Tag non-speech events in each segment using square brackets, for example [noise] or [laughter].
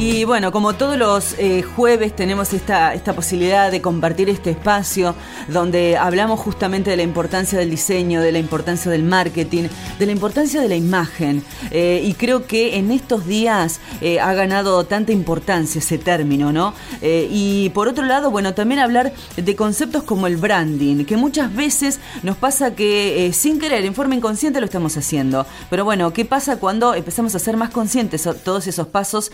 Y bueno, como todos los eh, jueves tenemos esta, esta posibilidad de compartir este espacio donde hablamos justamente de la importancia del diseño, de la importancia del marketing, de la importancia de la imagen. Eh, y creo que en estos días eh, ha ganado tanta importancia ese término, ¿no? y por otro lado, bueno, también hablar de conceptos como el branding, que muchas veces nos pasa que sin querer, en forma inconsciente lo estamos haciendo. Pero bueno, ¿qué pasa cuando empezamos a ser más conscientes todos esos pasos?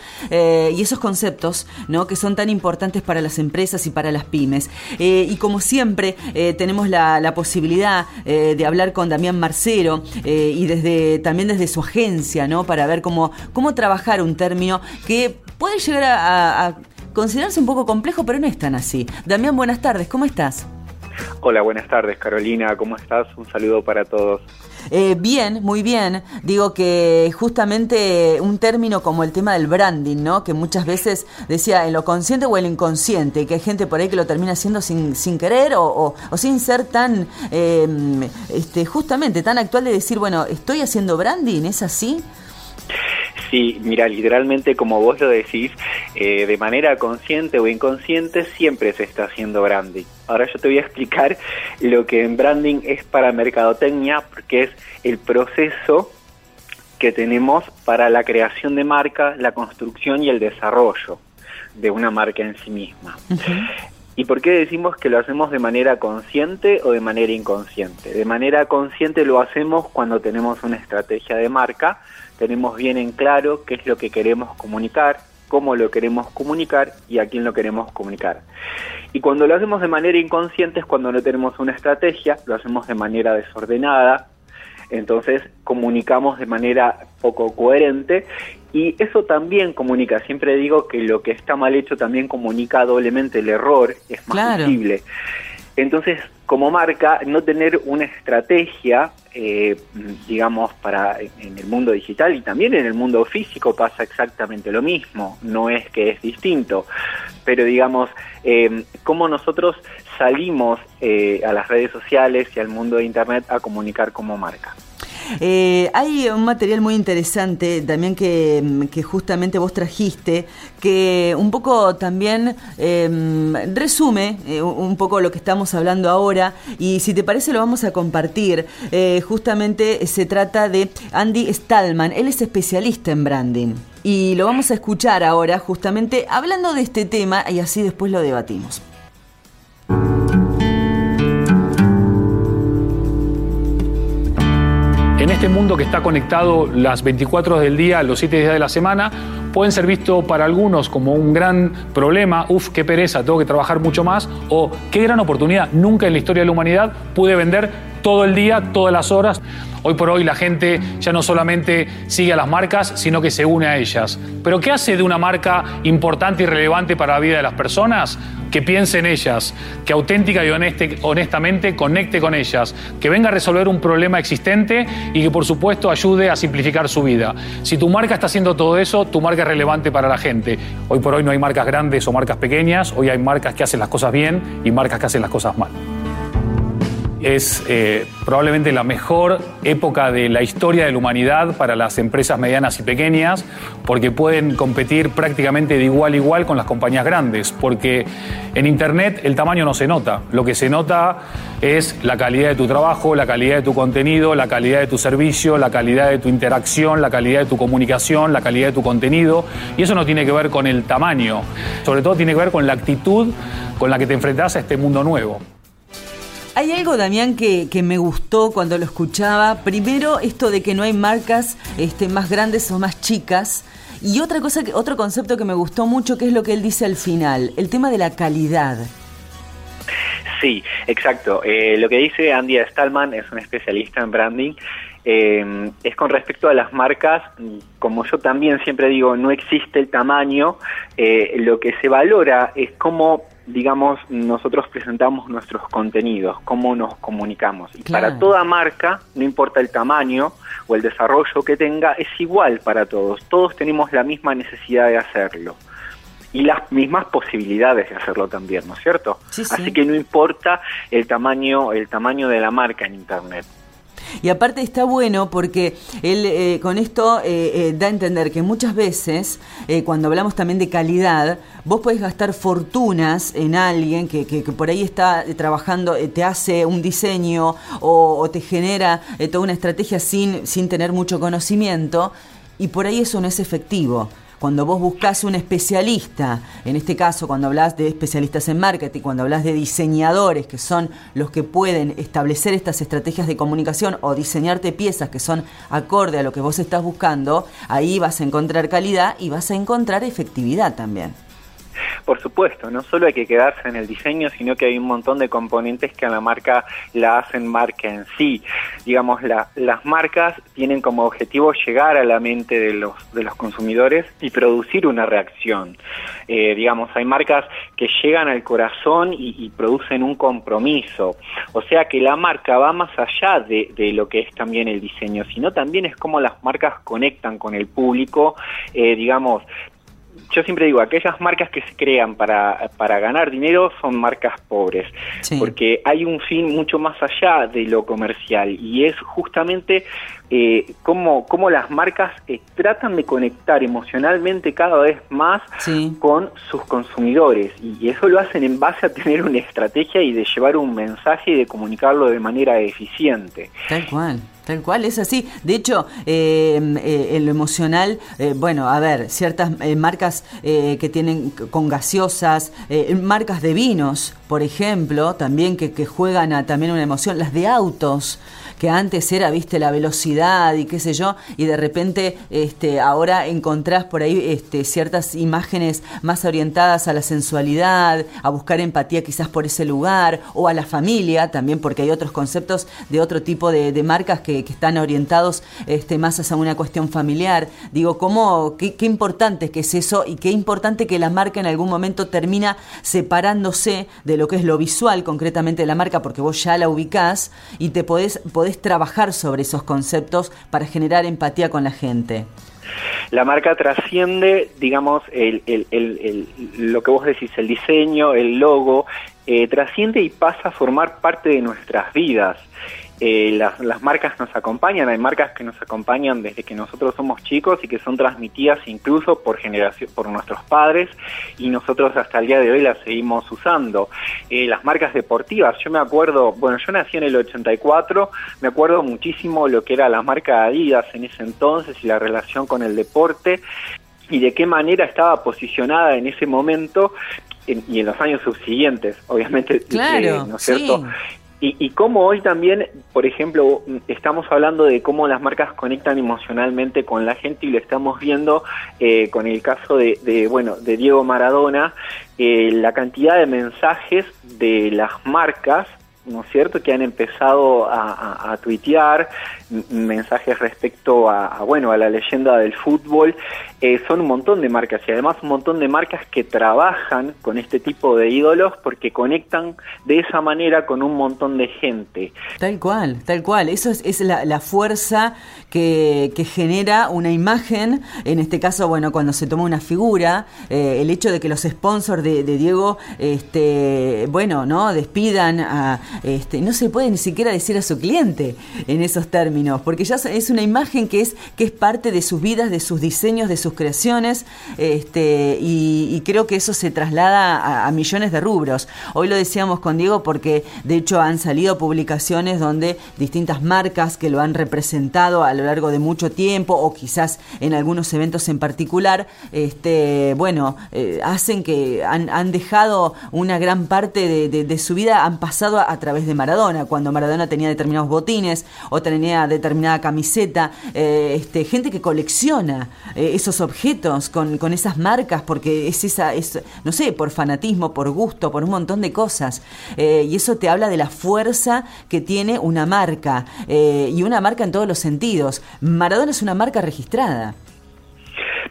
Y esos conceptos ¿no? que son tan importantes para las empresas y para las pymes. Eh, y como siempre, eh, tenemos la, posibilidad de hablar con Damián Marcero y desde también desde su agencia, ¿no? para ver cómo, cómo trabajar un término que puede llegar a considerarse un poco complejo, pero no es tan así. Damián, buenas tardes, ¿cómo estás? Hola, buenas tardes Carolina, ¿cómo estás? Un saludo para todos. Eh, bien, muy bien. Digo que justamente un término como el tema del branding, ¿no? Que muchas veces decía en lo consciente o en inconsciente, que hay gente por ahí que lo termina haciendo sin, sin querer o, sin ser tan, em, este, justamente tan actual de decir, bueno, estoy haciendo branding, ¿es así? Sí, mira, literalmente como vos lo decís, eh, de manera consciente o inconsciente siempre se está haciendo branding. Ahora yo te voy a explicar lo que en branding es para mercadotecnia, porque es el proceso que tenemos para la creación de marca, la construcción y el desarrollo de una marca en sí misma. ¿Y por qué decimos que lo hacemos de manera consciente o de manera inconsciente? De manera consciente lo hacemos cuando tenemos una estrategia de marca, tenemos bien en claro qué es lo que queremos comunicar, cómo lo queremos comunicar y a quién lo queremos comunicar. Y cuando lo hacemos de manera inconsciente es cuando no tenemos una estrategia, lo hacemos de manera desordenada, entonces comunicamos de manera poco coherente y eso también comunica, siempre digo que lo que está mal hecho también comunica doblemente el error, es más visible. Entonces, como marca, no tener una estrategia, eh, digamos, para en el mundo digital y también en el mundo físico pasa exactamente lo mismo, no es que es distinto, pero digamos, eh, cómo nosotros salimos eh, a las redes sociales y al mundo de Internet a comunicar como marca. Eh, hay un material muy interesante también que, justamente vos trajiste, que un poco también em, resume eh, un poco lo que estamos hablando ahora y si te parece lo vamos a compartir. Justamente se trata de Andy Stallman, él es especialista en branding. Y lo vamos a escuchar ahora justamente hablando de este tema y así después lo debatimos. En este mundo que está conectado las 24 horas del día, los 7 días de la semana, pueden ser vistos para algunos como un gran problema, uf, qué pereza, tengo que trabajar mucho más, o qué gran oportunidad, nunca en la historia de la humanidad pude vender todo el día, todas las horas. Hoy por hoy la gente ya no solamente sigue a las marcas, sino que se une a ellas. Pero ¿qué hace de una marca importante y relevante para la vida de las personas? Que piense en ellas, que auténtica y honestamente conecte con ellas, que venga a resolver un problema existente y que por supuesto ayude a simplificar su vida. Si tu marca está haciendo todo eso, tu marca es relevante para la gente. Hoy por hoy no hay marcas grandes o marcas pequeñas, hoy hay marcas que hacen las cosas bien y marcas que hacen las cosas mal es eh, probablemente la mejor época de la historia de la humanidad para las empresas medianas y pequeñas, porque pueden competir prácticamente de igual a igual con las compañías grandes, porque en Internet el tamaño no se nota, lo que se nota es la calidad de tu trabajo, la calidad de tu contenido, la calidad de tu servicio, la calidad de tu interacción, la calidad de tu comunicación, la calidad de tu contenido, y eso no tiene que ver con el tamaño, sobre todo tiene que ver con la actitud con la que te enfrentas a este mundo nuevo. Hay algo, Damián, que, me gustó cuando lo escuchaba. Primero, esto de que no hay marcas este, más grandes o más chicas. Y otra cosa, otro concepto que me gustó mucho, que es lo que él dice al final, el tema de la calidad. Sí, exacto. Eh, lo que dice Andy Stallman es un especialista en branding. Eh, es con respecto a las marcas, como yo también siempre digo, no existe el tamaño, eh, lo que se valora es cómo digamos, nosotros presentamos nuestros contenidos, cómo nos comunicamos. Y para toda marca, no importa el tamaño o el desarrollo que tenga, es igual para todos. Todos tenemos la misma necesidad de hacerlo. Y las mismas posibilidades de hacerlo también, ¿no es cierto? Así que no importa el tamaño, el tamaño de la marca en internet. Y aparte está bueno porque él eh, con esto eh, eh, da a entender que muchas veces, cuando hablamos también de calidad, vos podés gastar fortunas en alguien que, que, por ahí está trabajando, te hace un diseño o, o te genera toda una estrategia sin, sin tener mucho conocimiento, y por ahí eso no es efectivo cuando vos buscas un especialista, en este caso cuando hablas de especialistas en marketing, cuando hablas de diseñadores que son los que pueden establecer estas estrategias de comunicación o diseñarte piezas que son acorde a lo que vos estás buscando, ahí vas a encontrar calidad y vas a encontrar efectividad también. Por supuesto, no solo hay que quedarse en el diseño, sino que hay un montón de componentes que a la marca la hacen marca en sí. Digamos, las marcas tienen como objetivo llegar a la mente de los, de los consumidores y producir una reacción. Eh, digamos, hay marcas que llegan al corazón y, producen un compromiso. O sea que la marca va más allá de, de, lo que es también el diseño, sino también es cómo las marcas conectan con el público, eh, digamos, yo siempre digo, aquellas marcas que se crean para, para ganar dinero son marcas pobres, porque hay un fin mucho más allá de lo comercial y es justamente eh, cómo, cómo, las marcas eh, tratan de conectar emocionalmente cada vez más con sus consumidores y eso lo hacen en base a tener una estrategia y de llevar un mensaje y de comunicarlo de manera eficiente. Tal cual. Tal cual, es así. De hecho, eh, en lo emocional, bueno, a ver, ciertas marcas que tienen con gaseosas, marcas de vinos, por ejemplo, también que, que juegan a también una emoción, las de autos que antes era, viste, la velocidad y qué sé yo, y de repente este, ahora encontrás por ahí este, ciertas imágenes más orientadas a la sensualidad, a buscar empatía quizás por ese lugar, o a la familia también, porque hay otros conceptos de otro tipo de, marcas que, están orientados este, más hacia una cuestión familiar. Digo, ¿cómo, qué, qué importante que es eso y qué importante que la marca en algún momento termina separándose de lo que es lo visual concretamente de la marca, porque vos ya la ubicás y te podés podés trabajar sobre esos conceptos para generar empatía con la gente? La marca trasciende, digamos, el, lo que vos decís, el diseño, el logo, eh, trasciende y pasa a formar parte de nuestras vidas. Eh, las, las, marcas nos acompañan, hay marcas que nos acompañan desde que nosotros somos chicos y que son transmitidas incluso por generación, por nuestros padres y nosotros hasta el día de hoy las seguimos usando. Eh, las marcas deportivas, yo me acuerdo, bueno, yo nací en el 84, me acuerdo muchísimo lo que era la marca Adidas en ese entonces y la relación con el deporte y de qué manera estaba posicionada en ese momento y en los años subsiguientes, obviamente, claro, ¿no es cierto? Y, y cómo hoy también, por ejemplo, estamos hablando de cómo las marcas conectan emocionalmente con la gente y lo estamos viendo eh, con el caso de, bueno, de Diego Maradona, eh, la cantidad de mensajes de las marcas ¿no es cierto?, que han empezado a, tuitear mensajes respecto a, bueno, a la leyenda del fútbol. Eh, son un montón de marcas y además un montón de marcas que trabajan con este tipo de ídolos porque conectan de esa manera con un montón de gente. Tal cual, tal cual. Eso es, la, fuerza que, genera una imagen, en este caso, bueno, cuando se toma una figura, eh, el hecho de que los sponsors de, de Diego, este, bueno, ¿no? Despidan a, este, no se puede ni siquiera decir a su cliente en esos términos, porque ya es una imagen que es, que es parte de sus vidas, de sus diseños, de sus creaciones, este, y, creo que eso se traslada a, millones de rubros. Hoy lo decíamos con Diego porque de hecho han salido publicaciones donde distintas marcas que lo han representado a lo largo de mucho tiempo o quizás en algunos eventos en particular, este, bueno, eh, hacen que han, dejado una gran parte de, su vida, han pasado a, través de Maradona, cuando Maradona tenía determinados botines o tenía determinada camiseta, eh, este, gente que colecciona eh, esos objetos con, con, esas marcas porque es esa, es, no sé, por fanatismo, por gusto, por un montón de cosas. Eh, y eso te habla de la fuerza que tiene una marca y una marca en todos los sentidos. Maradona es una marca registrada.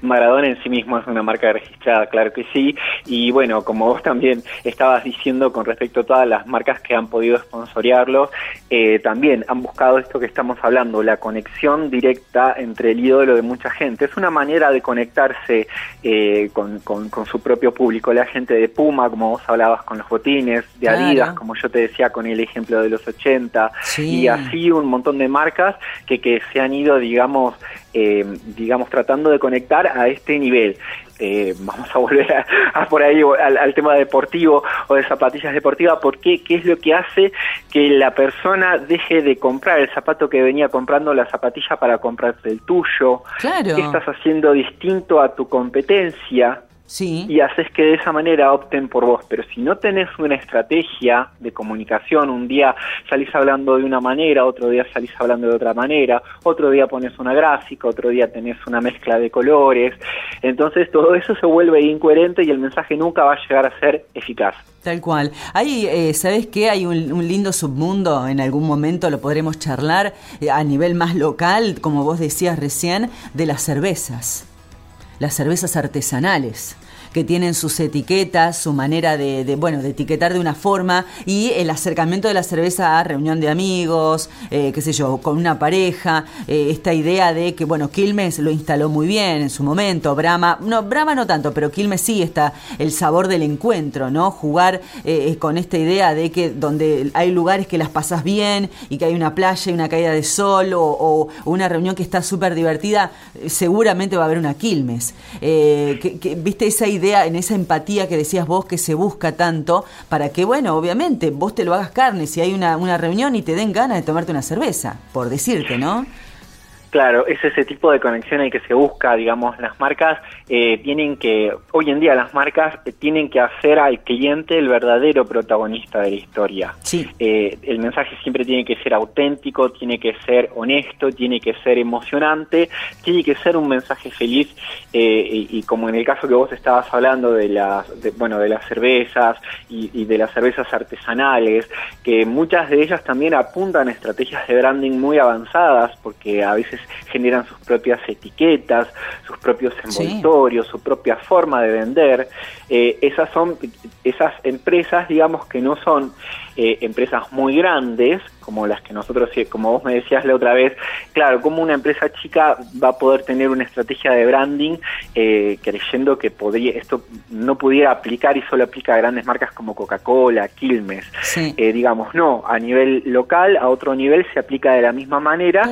Maradona en sí mismo es una marca registrada, claro que sí, Y bueno, como vos también estabas diciendo con respecto a todas las marcas que han podido sponsorearlo, eh, también han buscado esto que estamos hablando, la conexión directa entre el ídolo de mucha gente. Es una manera de conectarse eh, con, su propio público. La gente de Puma, como vos hablabas con los botines, de Adidas, como yo te decía con el ejemplo de los 80, y así un montón de marcas que, que se han ido, digamos, eh, digamos, tratando de conectar a este nivel. Eh, vamos a volver a, por ahí al, tema deportivo o de zapatillas deportivas, porque qué es lo que hace que la persona deje de comprar el zapato que venía comprando la zapatilla para comprarse el tuyo, claro. qué estás haciendo distinto a tu competencia, Sí. Y haces que de esa manera opten por vos. Pero si no tenés una estrategia de comunicación, un día salís hablando de una manera, otro día salís hablando de otra manera, otro día pones una gráfica, otro día tenés una mezcla de colores, entonces todo eso se vuelve incoherente y el mensaje nunca va a llegar a ser eficaz. Tal cual. Hay, eh, ¿sabes qué? Hay un, un, lindo submundo, en algún momento lo podremos charlar eh, a nivel más local, como vos decías recién, de las cervezas las cervezas artesanales que tienen sus etiquetas, su manera de, bueno, de etiquetar de una forma y el acercamiento de la cerveza a reunión de amigos, eh, qué sé yo, con una pareja, eh, esta idea de que, bueno, Quilmes lo instaló muy bien en su momento, Brahma, no, Brahma no tanto, pero Quilmes sí está el sabor del encuentro, ¿no? Jugar eh, con esta idea de que donde hay lugares que las pasas bien y que hay una playa y una caída de sol o, una reunión que está súper divertida, seguramente va a haber una Quilmes. ¿Viste esa idea? En esa empatía que decías vos que se busca tanto, para que, bueno, obviamente vos te lo hagas carne si hay una, una reunión y te den ganas de tomarte una cerveza, por decirte, ¿no? Claro, es ese tipo de conexión el que se busca, digamos, las marcas eh, tienen que, hoy en día las marcas eh, tienen que hacer al cliente el verdadero protagonista de la historia. Sí. Eh, el mensaje siempre tiene que ser auténtico, tiene que ser honesto, tiene que ser emocionante, tiene que ser un mensaje feliz y, como en el caso que vos estabas hablando de las, bueno, de las cervezas y, y de las cervezas artesanales, que muchas de ellas también apuntan a estrategias de branding muy avanzadas, porque a veces generan sus propias etiquetas, sus propios envoltorios, su propia forma de vender. Eh, esas son esas empresas, digamos, que no son eh, empresas muy grandes, como las que nosotros, como vos me decías la otra vez, claro, como una empresa chica va a poder tener una estrategia de branding eh, creyendo que podría, esto no pudiera aplicar y solo aplica a grandes marcas como Coca-Cola, Quilmes. Eh, digamos, no, a nivel local, a otro nivel se aplica de la misma manera.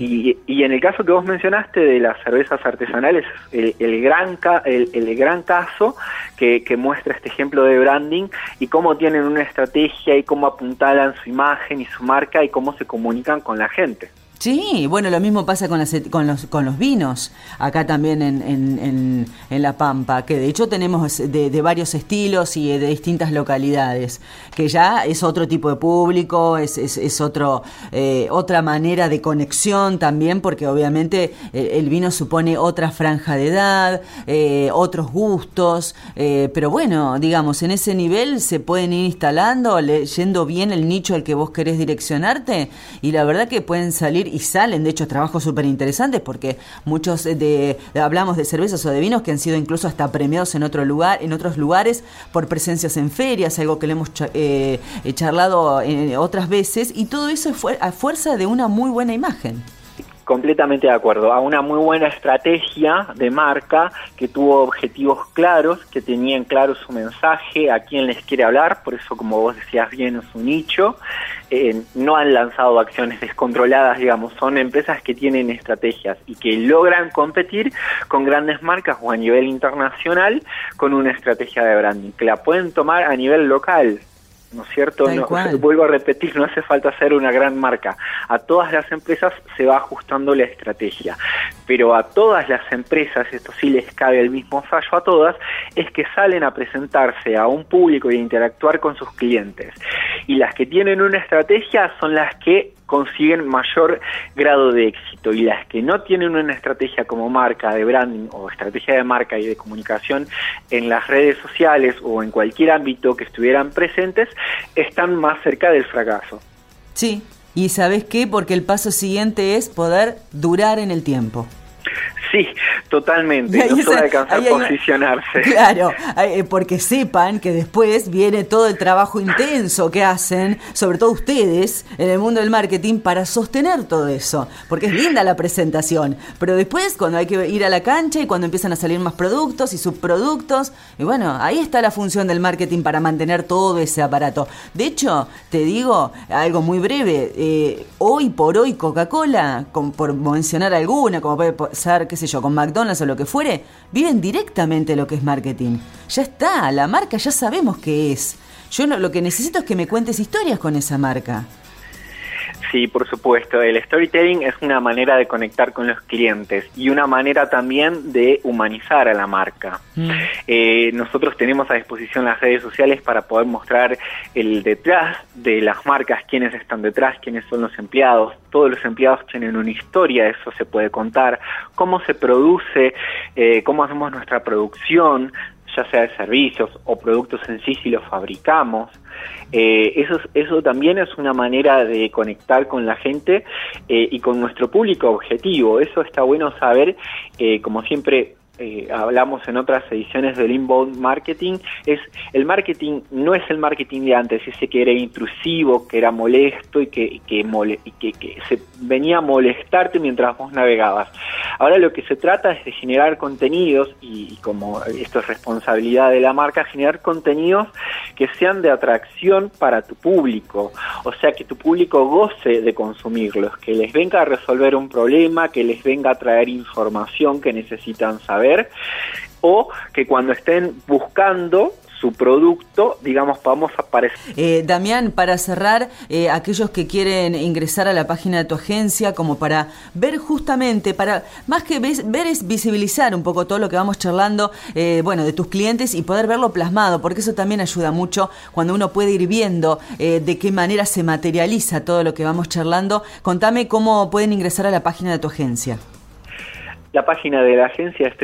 Y, y, en el caso que vos mencionaste de las cervezas artesanales, el, el gran, el, el, gran caso que, que muestra este ejemplo de branding y cómo tienen una estrategia y cómo apuntalan su imagen y su marca y cómo se comunican con la gente. Sí, bueno, lo mismo pasa con, las, con, los, con los vinos, acá también en, en, en, La Pampa, que de hecho tenemos de, varios estilos y de distintas localidades, que ya es otro tipo de público, es, es, es otro, eh, otra manera de conexión también, porque obviamente eh, el, vino supone otra franja de edad, eh, otros gustos, pero bueno, digamos, en ese nivel se pueden ir instalando, leyendo bien el nicho al que vos querés direccionarte, y la verdad que pueden salir y salen, de hecho, trabajos súper interesantes porque muchos de, hablamos de cervezas o de vinos que han sido incluso hasta premiados en otro lugar, en otros lugares por presencias en ferias, algo que le hemos eh, charlado eh, otras veces, y todo eso fue a fuerza de una muy buena imagen. Completamente de acuerdo, a una muy buena estrategia de marca que tuvo objetivos claros, que tenían claro su mensaje, a quién les quiere hablar, por eso como vos decías bien es un nicho, eh, no han lanzado acciones descontroladas, digamos, son empresas que tienen estrategias y que logran competir con grandes marcas o a nivel internacional con una estrategia de branding, que la pueden tomar a nivel local, ¿no es cierto? No, vuelvo a repetir, no hace falta ser una gran marca. A todas las empresas se va ajustando la estrategia, pero a todas las empresas, esto sí les cabe el mismo fallo a todas, es que salen a presentarse a un público y a interactuar con sus clientes. Y las que tienen una estrategia son las que consiguen mayor grado de éxito y las que no tienen una estrategia como marca de branding o estrategia de marca y de comunicación en las redes sociales o en cualquier ámbito que estuvieran presentes están más cerca del fracaso. Sí, y ¿sabes qué? Porque el paso siguiente es poder durar en el tiempo. Sí, totalmente. No solo alcanzar a posicionarse. [laughs] Claro, eh, porque sepan que después viene todo el trabajo intenso que hacen, sobre todo ustedes, en el mundo del marketing, para sostener todo eso. Porque es linda la presentación, pero después cuando hay que ir a la cancha y cuando empiezan a salir más productos y subproductos, y bueno, ahí está la función del marketing para mantener todo ese aparato. De hecho, te digo algo muy breve, eh, hoy por hoy Coca-Cola, por mencionar alguna, como puede ser, qué sé yo, con McDonald's o lo que fuere, viven directamente lo que es marketing. Ya está, la marca ya sabemos qué es. Yo no, lo que necesito es que me cuentes historias con esa marca. Sí, por supuesto. El storytelling es una manera de conectar con los clientes y una manera también de humanizar a la marca. Mm. Eh, nosotros tenemos a disposición las redes sociales para poder mostrar el detrás de las marcas, quiénes están detrás, quiénes son los empleados. Todos los empleados tienen una historia, eso se puede contar. Cómo se produce, eh, cómo hacemos nuestra producción, ya sea de servicios o productos en sí si los fabricamos. Eh, eso, eso también es una manera de conectar con la gente eh, y con nuestro público objetivo. Eso está bueno saber, eh, como siempre eh, hablamos en otras ediciones del inbound marketing, es el marketing no es el marketing de antes, ese que era intrusivo, que era molesto y que, que, que, se venía a molestarte mientras vos navegabas. Ahora lo que se trata es de generar contenidos y, como esto es responsabilidad de la marca, generar contenidos que sean de atracción para tu público, o sea, que tu público goce de consumirlos, que les venga a resolver un problema, que les venga a traer información que necesitan saber o que cuando estén buscando su producto, digamos, podamos aparecer. Eh, Damián, para cerrar, eh, aquellos que quieren ingresar a la página de tu agencia, como para ver justamente, para más que ver es visibilizar un poco todo lo que vamos charlando, eh, bueno, de tus clientes y poder verlo plasmado, porque eso también ayuda mucho cuando uno puede ir viendo de qué manera se materializa todo lo que vamos charlando. Contame cómo pueden ingresar a la página de tu agencia. La página de la agencia es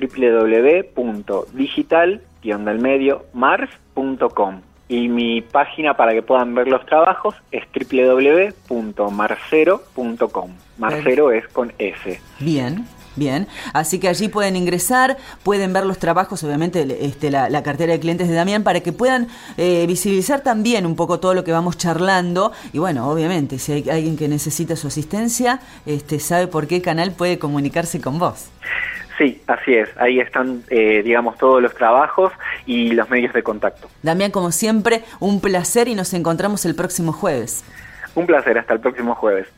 www.digital-mars.com y mi página para que puedan ver los trabajos es www.marcero.com. Marcero es con S. Bien. Bien, así que allí pueden ingresar, pueden ver los trabajos, obviamente este, la, cartera de clientes de Damián, para que puedan eh, visibilizar también un poco todo lo que vamos charlando. Y bueno, obviamente, si hay alguien que necesita su asistencia, este, sabe por qué canal puede comunicarse con vos. Sí, así es. Ahí están, eh, digamos, todos los trabajos y los medios de contacto. Damián, como siempre, un placer y nos encontramos el próximo jueves. Un placer, hasta el próximo jueves.